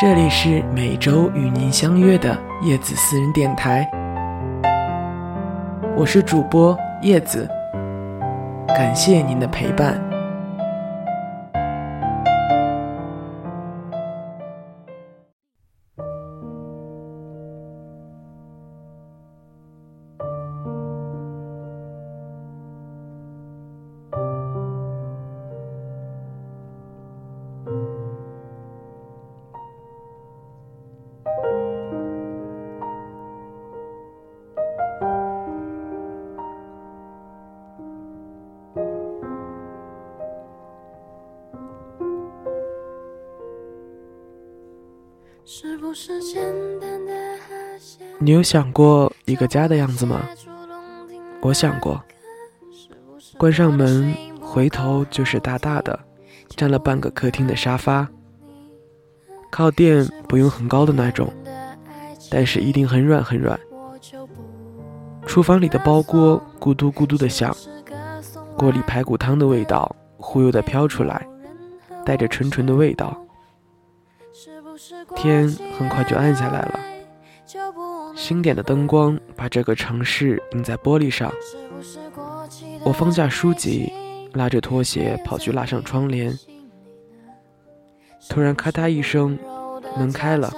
这里是每周与您相约的叶子私人电台，我是主播叶子，感谢您的陪伴。你有想过一个家的样子吗？我想过，关上门，回头就是大大的，占了半个客厅的沙发，靠垫不用很高的那种，但是一定很软很软。厨房里的煲锅咕嘟咕嘟的响，锅里排骨汤的味道忽悠的飘出来，带着纯纯的味道。天很快就暗下来了，星点的灯光把这个城市映在玻璃上。我放下书籍，拉着拖鞋跑去拉上窗帘。突然咔嗒一声，门开了。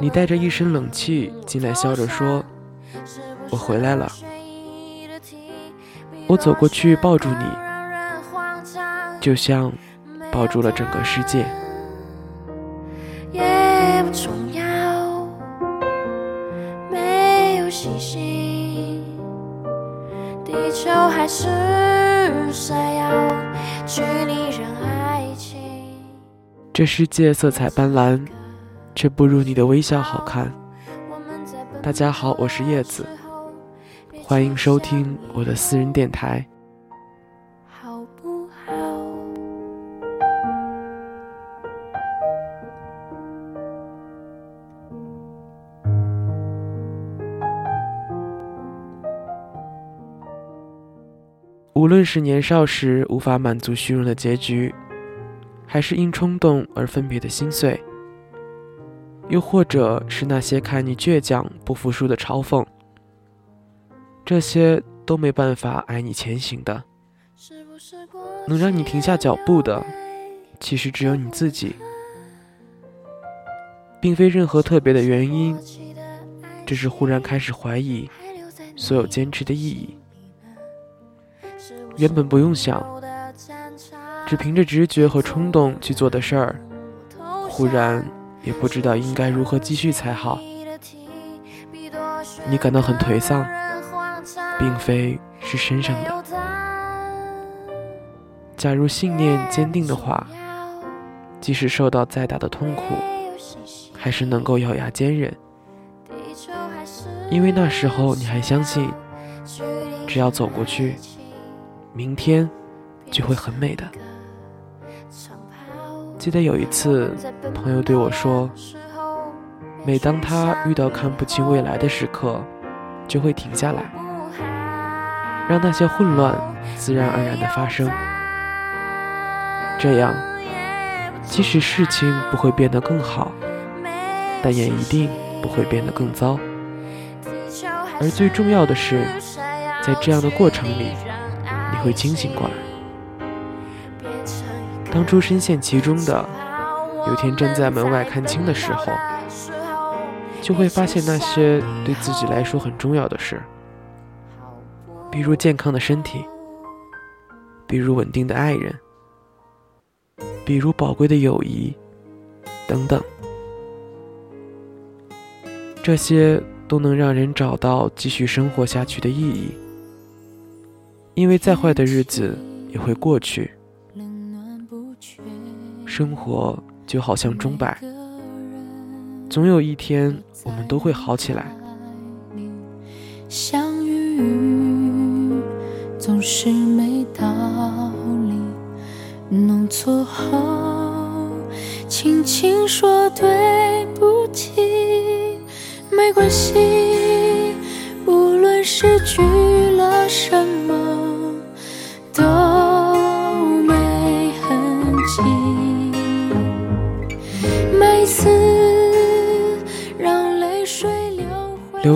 你带着一身冷气进来，笑着说：“我回来了。”我走过去抱住你，就像抱住了整个世界。这世界色彩斑斓，却不如你的微笑好看。大家好，我是叶子，欢迎收听我的私人电台。无论是年少时无法满足虚荣的结局，还是因冲动而分别的心碎，又或者是那些看你倔强不服输的嘲讽，这些都没办法挨你前行的。能让你停下脚步的，其实只有你自己，并非任何特别的原因，只是忽然开始怀疑所有坚持的意义。原本不用想，只凭着直觉和冲动去做的事儿，忽然也不知道应该如何继续才好。你感到很颓丧，并非是身上的。假如信念坚定的话，即使受到再大的痛苦，还是能够咬牙坚忍，因为那时候你还相信，只要走过去。明天就会很美的。记得有一次，朋友对我说，每当他遇到看不清未来的时刻，就会停下来，让那些混乱自然而然的发生。这样，即使事情不会变得更好，但也一定不会变得更糟。而最重要的是，在这样的过程里。你会清醒过来。当初深陷其中的，有天站在门外看清的时候，就会发现那些对自己来说很重要的事，比如健康的身体，比如稳定的爱人，比如宝贵的友谊，等等，这些都能让人找到继续生活下去的意义。因为再坏的日子也会过去，生活就好像钟摆，总有一天我们都会好起来。相遇总是没道理，弄错后轻轻说对不起，没关系，无论失去了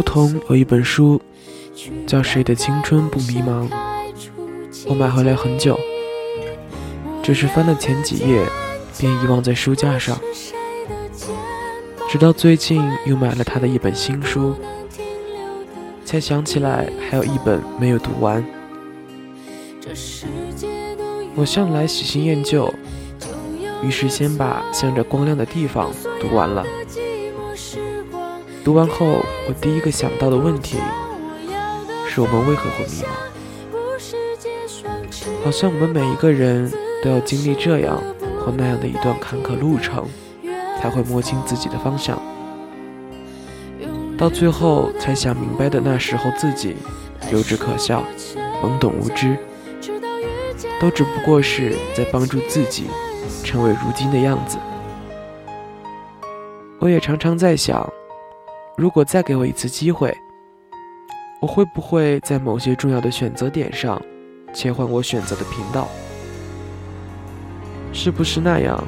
如。同有一本书叫《谁的青春不迷茫》，我买回来很久，只是翻了前几页便遗忘在书架上，直到最近又买了他的一本新书，才想起来还有一本没有读完。我向来喜新厌旧，于是先把《向着光亮的地方》读完了。读完后，我第一个想到的问题是我们为何会迷茫？好像我们每一个人都要经历这样或那样的一段坎坷路程，才会摸清自己的方向。到最后才想明白的那时候，自己幼稚可笑、懵懂无知，都只不过是在帮助自己成为如今的样子。我也常常在想。如果再给我一次机会，我会不会在某些重要的选择点上切换我选择的频道？是不是那样，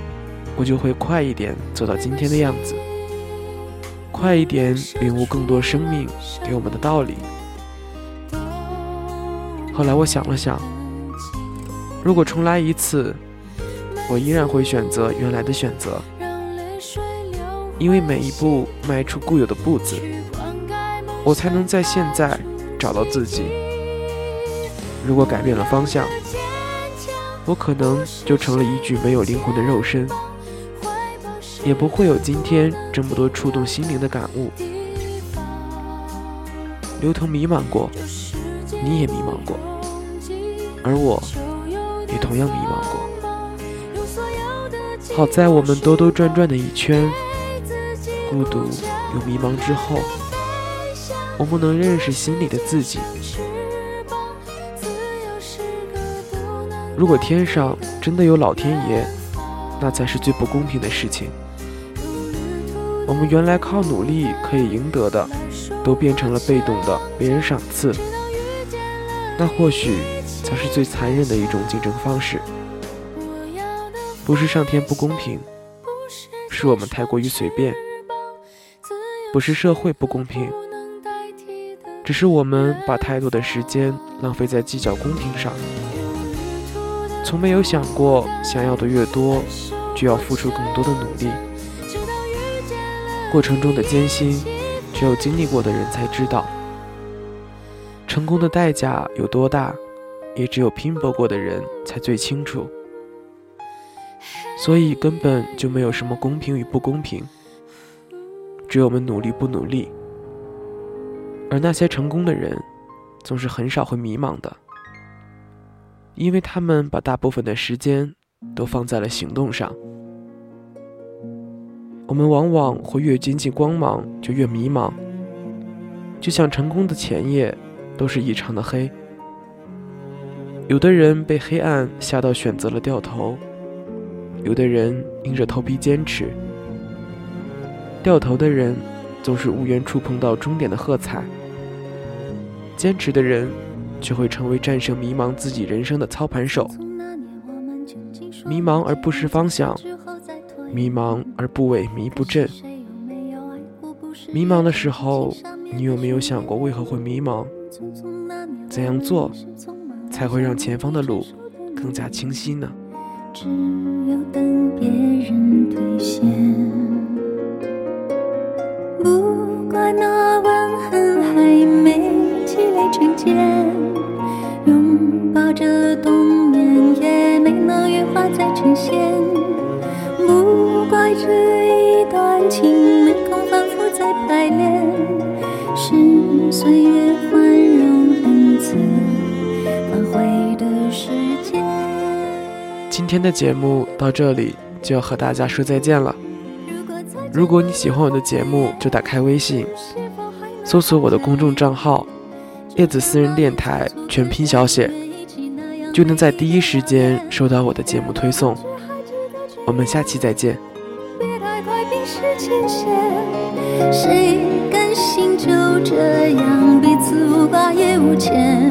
我就会快一点走到今天的样子，快一点领悟更多生命给我们的道理？后来我想了想，如果重来一次，我依然会选择原来的选择。因为每一步迈出固有的步子，我才能在现在找到自己。如果改变了方向，我可能就成了一具没有灵魂的肉身，也不会有今天这么多触动心灵的感悟。刘腾迷茫过，你也迷茫过，而我也同样迷茫过。好在我们兜兜转转的一圈。孤独又迷茫之后，我们能认识心里的自己。如果天上真的有老天爷，那才是最不公平的事情。我们原来靠努力可以赢得的，都变成了被动的别人赏赐，那或许才是最残忍的一种竞争方式。不是上天不公平，是我们太过于随便。不是社会不公平，只是我们把太多的时间浪费在计较公平上，从没有想过想要的越多，就要付出更多的努力。过程中的艰辛，只有经历过的人才知道。成功的代价有多大，也只有拼搏过的人才最清楚。所以根本就没有什么公平与不公平。只有我们努力不努力，而那些成功的人，总是很少会迷茫的，因为他们把大部分的时间都放在了行动上。我们往往会越接近光芒就越迷茫，就像成功的前夜都是异常的黑。有的人被黑暗吓到选择了掉头，有的人硬着头皮坚持。掉头的人总是无缘触碰到终点的喝彩，坚持的人却会成为战胜迷茫自己人生的操盘手。迷茫而不失方向，迷茫而不萎靡不振。迷茫的时候，你有没有想过为何会迷茫？怎样做才会让前方的路更加清晰呢？只有等别今天的节目到这里就要和大家说再见了。如果你喜欢我的节目，就打开微信，搜索我的公众账号“叶子私人电台”全拼小写，就能在第一时间收到我的节目推送。我们下期再见。谁甘心就这样彼此无挂也无牵？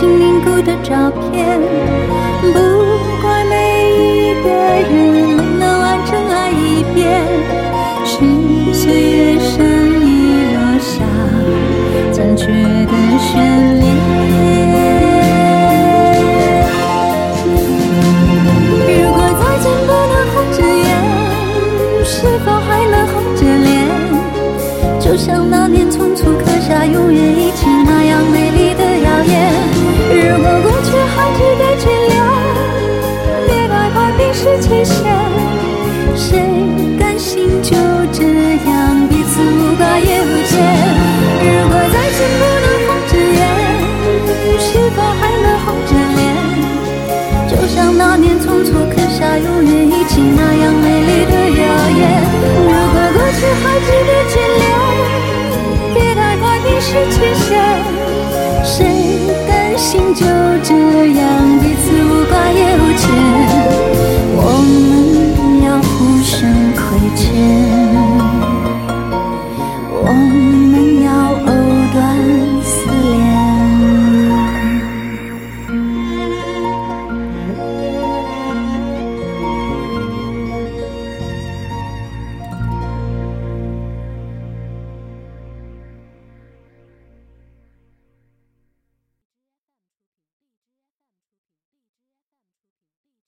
心凝固的照片不怪每一个人没能完整爱一遍。是岁月善意落下残缺的悬这样？